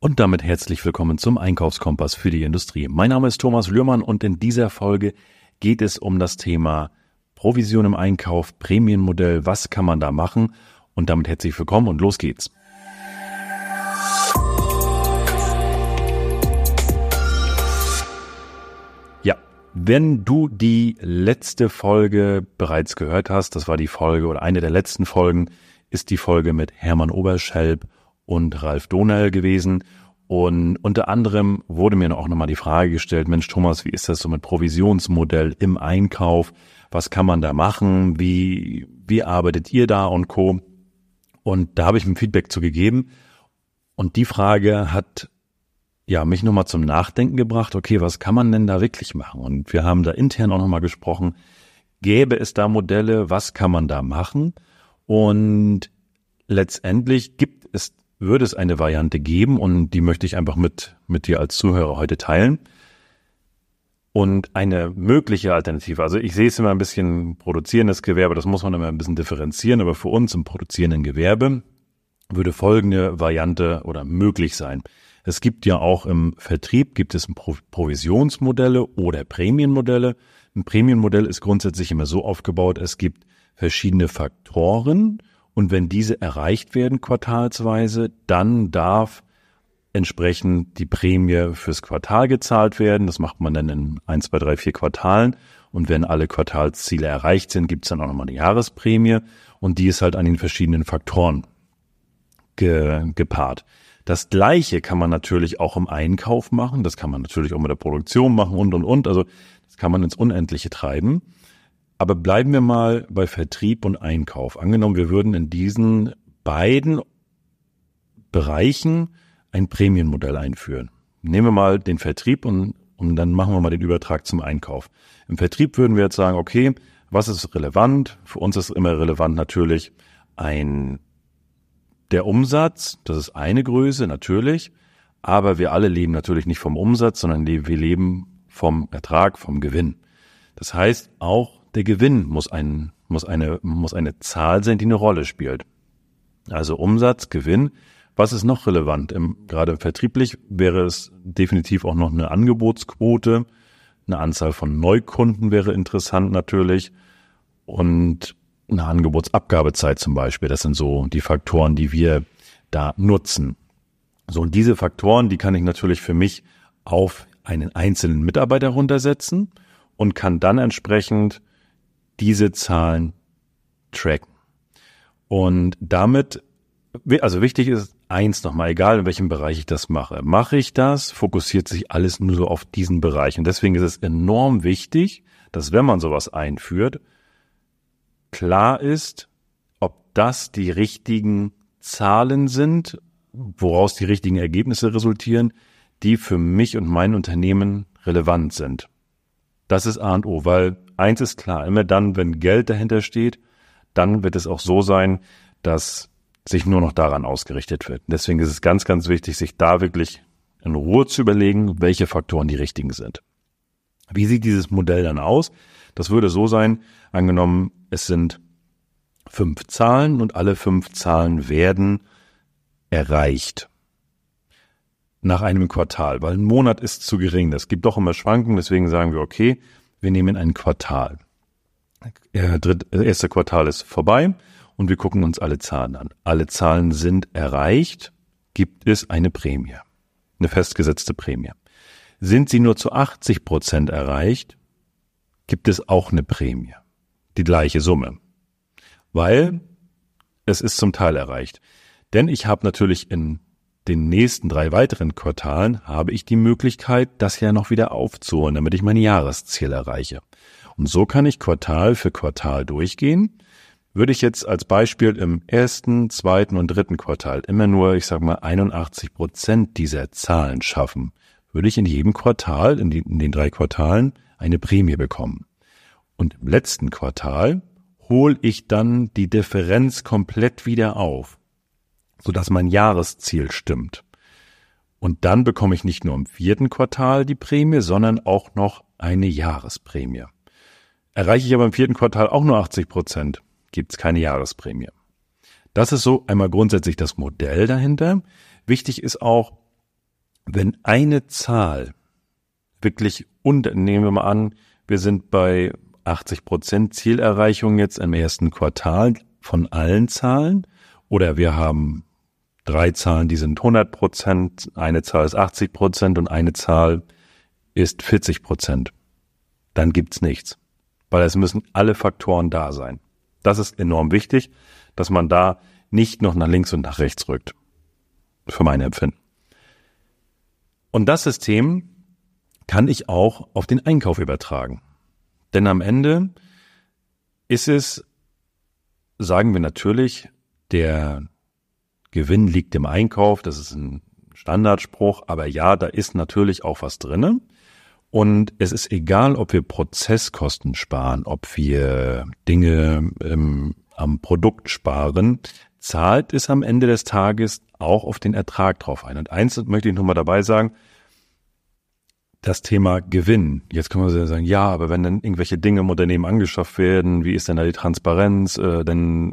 Und damit herzlich willkommen zum Einkaufskompass für die Industrie. Mein Name ist Thomas Lührmann und in dieser Folge geht es um das Thema Provision im Einkauf, Prämienmodell, was kann man da machen? Und damit herzlich willkommen und los geht's. Ja, wenn du die letzte Folge bereits gehört hast, das war die Folge oder eine der letzten Folgen, ist die Folge mit Hermann Oberschelp und Ralf Donell gewesen. Und unter anderem wurde mir auch nochmal die Frage gestellt, Mensch Thomas, wie ist das so mit Provisionsmodell im Einkauf? Was kann man da machen? Wie, wie arbeitet ihr da und Co? Und da habe ich ein Feedback zu gegeben. Und die Frage hat ja mich nochmal zum Nachdenken gebracht. Okay, was kann man denn da wirklich machen? Und wir haben da intern auch nochmal gesprochen. Gäbe es da Modelle? Was kann man da machen? Und letztendlich gibt es würde es eine Variante geben und die möchte ich einfach mit, mit dir als Zuhörer heute teilen. Und eine mögliche Alternative, also ich sehe es immer ein bisschen produzierendes Gewerbe, das muss man immer ein bisschen differenzieren, aber für uns im produzierenden Gewerbe würde folgende Variante oder möglich sein. Es gibt ja auch im Vertrieb, gibt es Provisionsmodelle oder Prämienmodelle. Ein Prämienmodell ist grundsätzlich immer so aufgebaut, es gibt verschiedene Faktoren, und wenn diese erreicht werden quartalsweise, dann darf entsprechend die Prämie fürs Quartal gezahlt werden. Das macht man dann in ein, zwei, drei, vier Quartalen. Und wenn alle Quartalsziele erreicht sind, gibt es dann auch nochmal eine Jahresprämie. Und die ist halt an den verschiedenen Faktoren ge gepaart. Das Gleiche kann man natürlich auch im Einkauf machen. Das kann man natürlich auch mit der Produktion machen und, und, und. Also das kann man ins Unendliche treiben. Aber bleiben wir mal bei Vertrieb und Einkauf. Angenommen, wir würden in diesen beiden Bereichen ein Prämienmodell einführen. Nehmen wir mal den Vertrieb und, und dann machen wir mal den Übertrag zum Einkauf. Im Vertrieb würden wir jetzt sagen, okay, was ist relevant? Für uns ist immer relevant natürlich ein, der Umsatz. Das ist eine Größe, natürlich. Aber wir alle leben natürlich nicht vom Umsatz, sondern wir leben vom Ertrag, vom Gewinn. Das heißt, auch der Gewinn muss, ein, muss, eine, muss eine Zahl sein, die eine Rolle spielt. Also Umsatz, Gewinn. Was ist noch relevant? Im, gerade vertrieblich wäre es definitiv auch noch eine Angebotsquote. Eine Anzahl von Neukunden wäre interessant natürlich. Und eine Angebotsabgabezeit zum Beispiel. Das sind so die Faktoren, die wir da nutzen. So, und diese Faktoren, die kann ich natürlich für mich auf einen einzelnen Mitarbeiter runtersetzen und kann dann entsprechend diese Zahlen tracken. Und damit, also wichtig ist eins nochmal, egal in welchem Bereich ich das mache. Mache ich das, fokussiert sich alles nur so auf diesen Bereich. Und deswegen ist es enorm wichtig, dass wenn man sowas einführt, klar ist, ob das die richtigen Zahlen sind, woraus die richtigen Ergebnisse resultieren, die für mich und mein Unternehmen relevant sind. Das ist A und O, weil eins ist klar, immer dann, wenn Geld dahinter steht, dann wird es auch so sein, dass sich nur noch daran ausgerichtet wird. Deswegen ist es ganz, ganz wichtig, sich da wirklich in Ruhe zu überlegen, welche Faktoren die richtigen sind. Wie sieht dieses Modell dann aus? Das würde so sein, angenommen, es sind fünf Zahlen und alle fünf Zahlen werden erreicht nach einem Quartal, weil ein Monat ist zu gering. Es gibt doch immer Schwankungen, deswegen sagen wir, okay, wir nehmen ein Quartal. Das erste Quartal ist vorbei und wir gucken uns alle Zahlen an. Alle Zahlen sind erreicht, gibt es eine Prämie, eine festgesetzte Prämie. Sind sie nur zu 80 Prozent erreicht, gibt es auch eine Prämie, die gleiche Summe, weil es ist zum Teil erreicht. Denn ich habe natürlich in den nächsten drei weiteren Quartalen habe ich die Möglichkeit, das ja noch wieder aufzuholen, damit ich mein Jahresziel erreiche. Und so kann ich Quartal für Quartal durchgehen. Würde ich jetzt als Beispiel im ersten, zweiten und dritten Quartal immer nur, ich sag mal, 81 Prozent dieser Zahlen schaffen, würde ich in jedem Quartal, in, die, in den drei Quartalen, eine Prämie bekommen. Und im letzten Quartal hole ich dann die Differenz komplett wieder auf sodass mein Jahresziel stimmt. Und dann bekomme ich nicht nur im vierten Quartal die Prämie, sondern auch noch eine Jahresprämie. Erreiche ich aber im vierten Quartal auch nur 80 Prozent, gibt es keine Jahresprämie. Das ist so einmal grundsätzlich das Modell dahinter. Wichtig ist auch, wenn eine Zahl wirklich, und nehmen wir mal an, wir sind bei 80 Prozent Zielerreichung jetzt im ersten Quartal von allen Zahlen oder wir haben drei Zahlen, die sind 100 Prozent, eine Zahl ist 80 Prozent und eine Zahl ist 40 Prozent. Dann gibt's nichts, weil es müssen alle Faktoren da sein. Das ist enorm wichtig, dass man da nicht noch nach links und nach rechts rückt. Für mein Empfinden. Und das System kann ich auch auf den Einkauf übertragen. Denn am Ende ist es, sagen wir natürlich, der Gewinn liegt im Einkauf, das ist ein Standardspruch, aber ja, da ist natürlich auch was drinne. Und es ist egal, ob wir Prozesskosten sparen, ob wir Dinge ähm, am Produkt sparen, zahlt es am Ende des Tages auch auf den Ertrag drauf ein. Und eins möchte ich nochmal dabei sagen, das Thema Gewinn. Jetzt können wir sagen, ja, aber wenn dann irgendwelche Dinge im Unternehmen angeschafft werden, wie ist denn da die Transparenz, äh, dann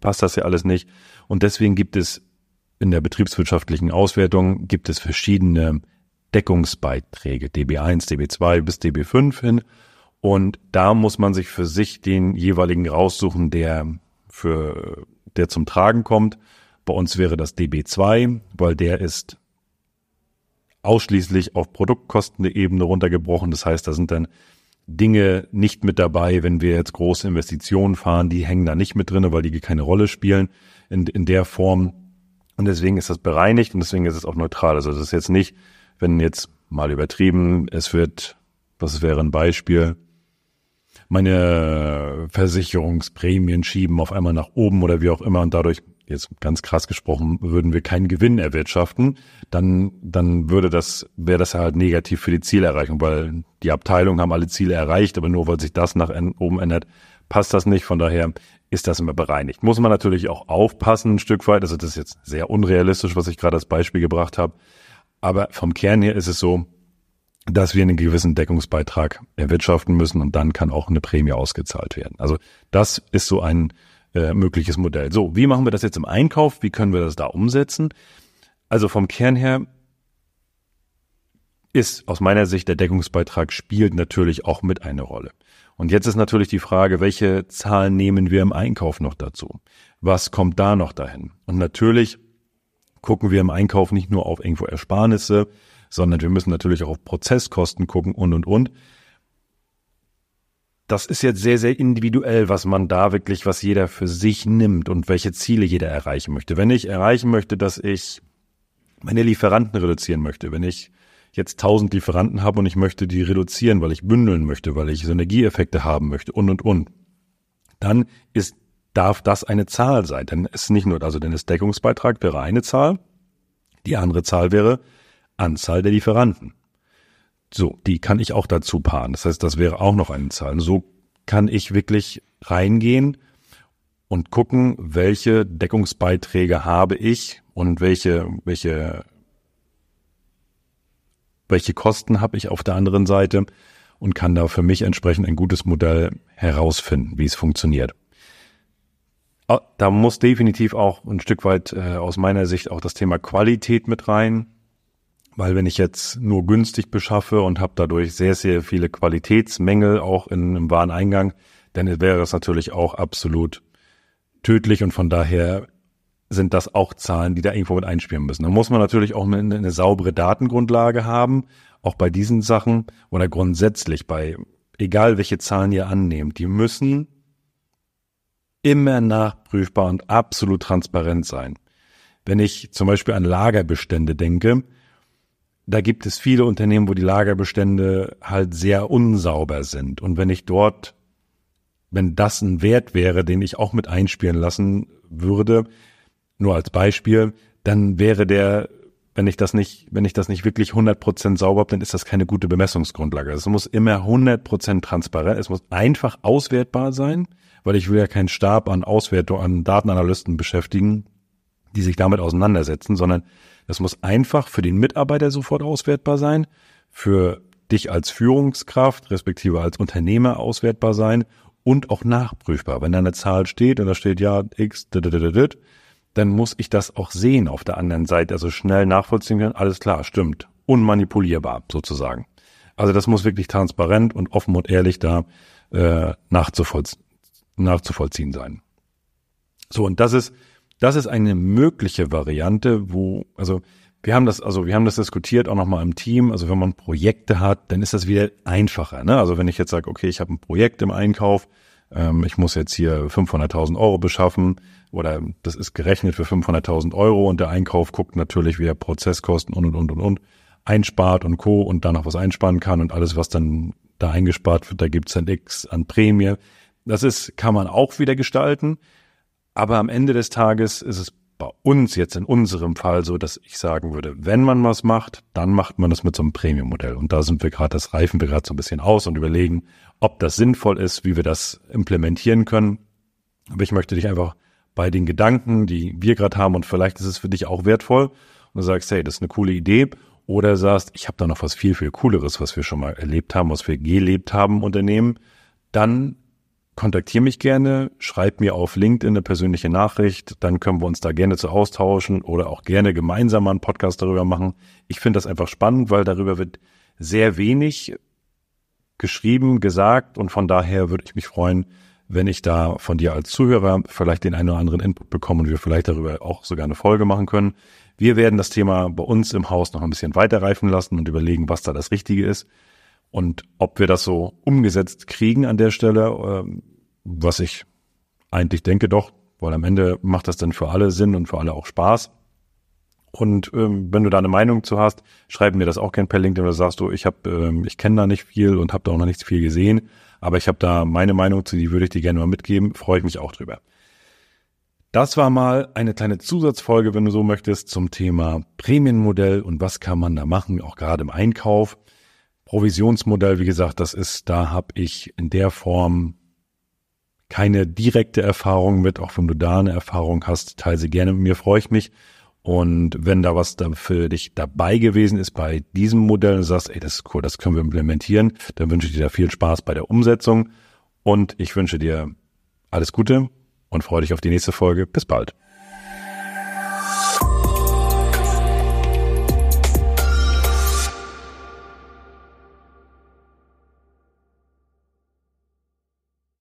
passt das ja alles nicht. Und deswegen gibt es in der betriebswirtschaftlichen Auswertung gibt es verschiedene Deckungsbeiträge, DB1, DB2 bis DB5 hin. Und da muss man sich für sich den jeweiligen raussuchen, der für, der zum Tragen kommt. Bei uns wäre das DB2, weil der ist ausschließlich auf Produktkostenebene runtergebrochen. Das heißt, da sind dann Dinge nicht mit dabei, wenn wir jetzt große Investitionen fahren, die hängen da nicht mit drinne, weil die keine Rolle spielen in, in der Form. Und deswegen ist das bereinigt und deswegen ist es auch neutral. Also das ist jetzt nicht, wenn jetzt mal übertrieben, es wird, was wäre ein Beispiel, meine Versicherungsprämien schieben auf einmal nach oben oder wie auch immer und dadurch jetzt ganz krass gesprochen, würden wir keinen Gewinn erwirtschaften, dann, dann würde das, wäre das halt negativ für die Zielerreichung, weil die Abteilungen haben alle Ziele erreicht, aber nur weil sich das nach oben ändert, passt das nicht. Von daher ist das immer bereinigt. Muss man natürlich auch aufpassen, ein Stück weit. Also das ist jetzt sehr unrealistisch, was ich gerade als Beispiel gebracht habe. Aber vom Kern her ist es so, dass wir einen gewissen Deckungsbeitrag erwirtschaften müssen und dann kann auch eine Prämie ausgezahlt werden. Also das ist so ein äh, mögliches Modell. So, wie machen wir das jetzt im Einkauf? Wie können wir das da umsetzen? Also vom Kern her ist aus meiner Sicht der Deckungsbeitrag spielt natürlich auch mit eine Rolle. Und jetzt ist natürlich die Frage, welche Zahlen nehmen wir im Einkauf noch dazu? Was kommt da noch dahin? Und natürlich gucken wir im Einkauf nicht nur auf irgendwo Ersparnisse, sondern wir müssen natürlich auch auf Prozesskosten gucken und, und, und das ist jetzt sehr, sehr individuell, was man da wirklich, was jeder für sich nimmt und welche Ziele jeder erreichen möchte. Wenn ich erreichen möchte, dass ich meine Lieferanten reduzieren möchte, wenn ich jetzt tausend Lieferanten habe und ich möchte die reduzieren, weil ich bündeln möchte, weil ich Synergieeffekte haben möchte und, und, und, dann ist, darf das eine Zahl sein. Denn es ist nicht nur, also denn das Deckungsbeitrag wäre eine Zahl, die andere Zahl wäre Anzahl der Lieferanten. So, die kann ich auch dazu paaren. Das heißt, das wäre auch noch eine Zahl. So kann ich wirklich reingehen und gucken, welche Deckungsbeiträge habe ich und welche, welche, welche Kosten habe ich auf der anderen Seite und kann da für mich entsprechend ein gutes Modell herausfinden, wie es funktioniert. Da muss definitiv auch ein Stück weit äh, aus meiner Sicht auch das Thema Qualität mit rein. Weil wenn ich jetzt nur günstig beschaffe und habe dadurch sehr, sehr viele Qualitätsmängel auch in, im Wareneingang, dann wäre das natürlich auch absolut tödlich und von daher sind das auch Zahlen, die da irgendwo mit einspielen müssen. Da muss man natürlich auch eine, eine saubere Datengrundlage haben, auch bei diesen Sachen oder grundsätzlich bei, egal welche Zahlen ihr annehmt, die müssen immer nachprüfbar und absolut transparent sein. Wenn ich zum Beispiel an Lagerbestände denke, da gibt es viele Unternehmen, wo die Lagerbestände halt sehr unsauber sind. Und wenn ich dort, wenn das ein Wert wäre, den ich auch mit einspielen lassen würde, nur als Beispiel, dann wäre der, wenn ich das nicht, wenn ich das nicht wirklich 100% sauber habe, dann ist das keine gute Bemessungsgrundlage. Es muss immer 100% transparent, es muss einfach auswertbar sein, weil ich will ja keinen Stab an Auswertung, an Datenanalysten beschäftigen, die sich damit auseinandersetzen, sondern das muss einfach für den Mitarbeiter sofort auswertbar sein, für dich als Führungskraft, respektive als Unternehmer auswertbar sein und auch nachprüfbar. Wenn da eine Zahl steht und da steht ja x, dann muss ich das auch sehen auf der anderen Seite, also schnell nachvollziehen können, alles klar, stimmt, unmanipulierbar sozusagen. Also das muss wirklich transparent und offen und ehrlich da äh, nachzuvollziehen, nachzuvollziehen sein. So, und das ist, das ist eine mögliche Variante, wo, also wir haben das, also wir haben das diskutiert auch nochmal im Team. Also wenn man Projekte hat, dann ist das wieder einfacher. Ne? Also wenn ich jetzt sage, okay, ich habe ein Projekt im Einkauf, ähm, ich muss jetzt hier 500.000 Euro beschaffen oder das ist gerechnet für 500.000 Euro und der Einkauf guckt natürlich, wie er Prozesskosten und und und und und einspart und co. und dann noch was einsparen kann und alles, was dann da eingespart wird, da gibt's dann X an Prämie. Das ist, kann man auch wieder gestalten. Aber am Ende des Tages ist es bei uns jetzt in unserem Fall so, dass ich sagen würde, wenn man was macht, dann macht man das mit so einem Premium-Modell. Und da sind wir gerade, das reifen wir gerade so ein bisschen aus und überlegen, ob das sinnvoll ist, wie wir das implementieren können. Aber ich möchte dich einfach bei den Gedanken, die wir gerade haben, und vielleicht ist es für dich auch wertvoll, und du sagst, hey, das ist eine coole Idee, oder sagst, ich habe da noch was viel, viel Cooleres, was wir schon mal erlebt haben, was wir gelebt haben, Unternehmen, dann kontaktiere mich gerne, schreib mir auf LinkedIn eine persönliche Nachricht, dann können wir uns da gerne zu austauschen oder auch gerne gemeinsam mal einen Podcast darüber machen. Ich finde das einfach spannend, weil darüber wird sehr wenig geschrieben, gesagt und von daher würde ich mich freuen, wenn ich da von dir als Zuhörer vielleicht den einen oder anderen Input bekomme und wir vielleicht darüber auch sogar eine Folge machen können. Wir werden das Thema bei uns im Haus noch ein bisschen weiterreifen lassen und überlegen, was da das Richtige ist und ob wir das so umgesetzt kriegen an der Stelle, äh, was ich eigentlich denke doch, weil am Ende macht das dann für alle Sinn und für alle auch Spaß. Und ähm, wenn du da eine Meinung zu hast, schreib mir das auch gern per LinkedIn oder sagst du, ich habe, ähm, ich kenne da nicht viel und habe da auch noch nicht viel gesehen, aber ich habe da meine Meinung zu, die würde ich dir gerne mal mitgeben, freue ich mich auch drüber. Das war mal eine kleine Zusatzfolge, wenn du so möchtest, zum Thema Prämienmodell und was kann man da machen, auch gerade im Einkauf. Provisionsmodell, wie gesagt, das ist, da habe ich in der Form keine direkte Erfahrung mit, auch wenn du da eine Erfahrung hast, teile sie gerne mit mir, freue ich mich. Und wenn da was da für dich dabei gewesen ist bei diesem Modell und du sagst, ey, das ist cool, das können wir implementieren, dann wünsche ich dir da viel Spaß bei der Umsetzung und ich wünsche dir alles Gute und freue dich auf die nächste Folge. Bis bald.